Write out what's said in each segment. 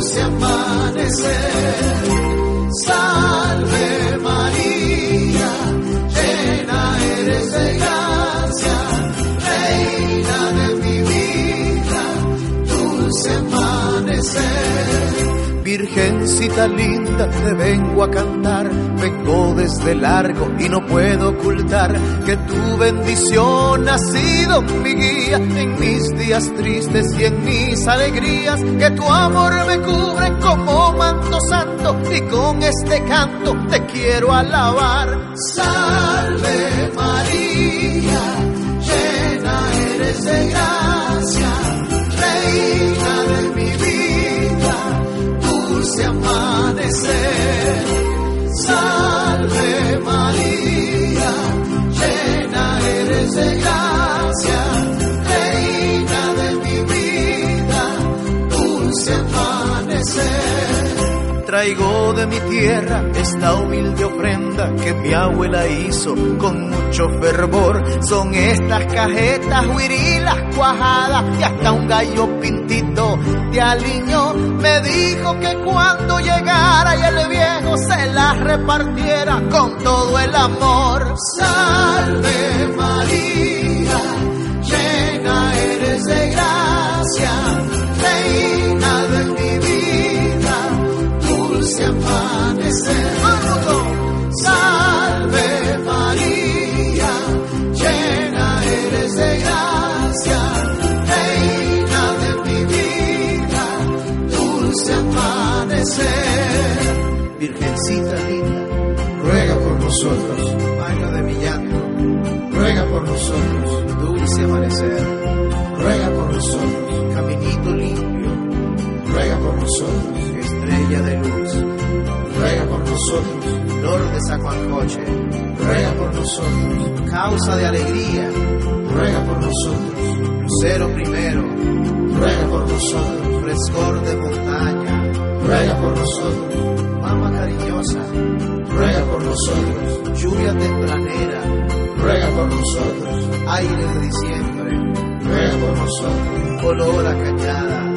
Dulce amanecer. Virgencita linda, te vengo a cantar, vengo desde largo y no puedo ocultar que tu bendición ha sido mi guía en mis días tristes y en mis alegrías, que tu amor me cubre como manto santo y con este canto te quiero alabar. Salve María, dulce amanecer. Traigo de mi tierra esta humilde ofrenda que mi abuela hizo con mucho fervor. Son estas cajetas huirilas cuajadas y hasta un gallo pintito de aliño. Me dijo que cuando llegara y el viejo se las repartiera con todo el amor. Salve María, dulce amanecer. Salve María, llena eres de gracia, reina de mi vida, dulce amanecer. Virgencita linda, ruega por nosotros, baño de mi llanto, ruega por nosotros, dulce amanecer, ruega por nosotros, caminito limpio, nosotros, de Zacuancoche, ruega por nosotros, causa de alegría, ruega por nosotros, lucero primero, ruega por nosotros, frescor de montaña, ruega por nosotros, mama cariñosa, ruega por nosotros, lluvia tempranera, ruega por nosotros, aire de diciembre, ruega por nosotros, olor a cañada,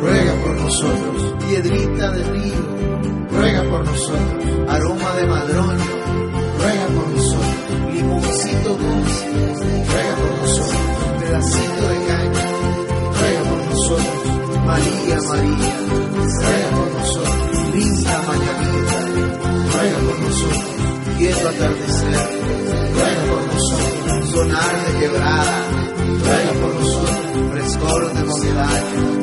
ruega por nosotros, piedrita de río, ruega por nosotros, de madroño, ruega por nosotros, limoncito dulce, ruega por nosotros, pedacito de caña, ruega por nosotros, María, María, ruega por nosotros, linda mañanita, ruega por nosotros, quiero atardecer, ruega por nosotros, sonar de quebrada, ruega por nosotros, frescor de.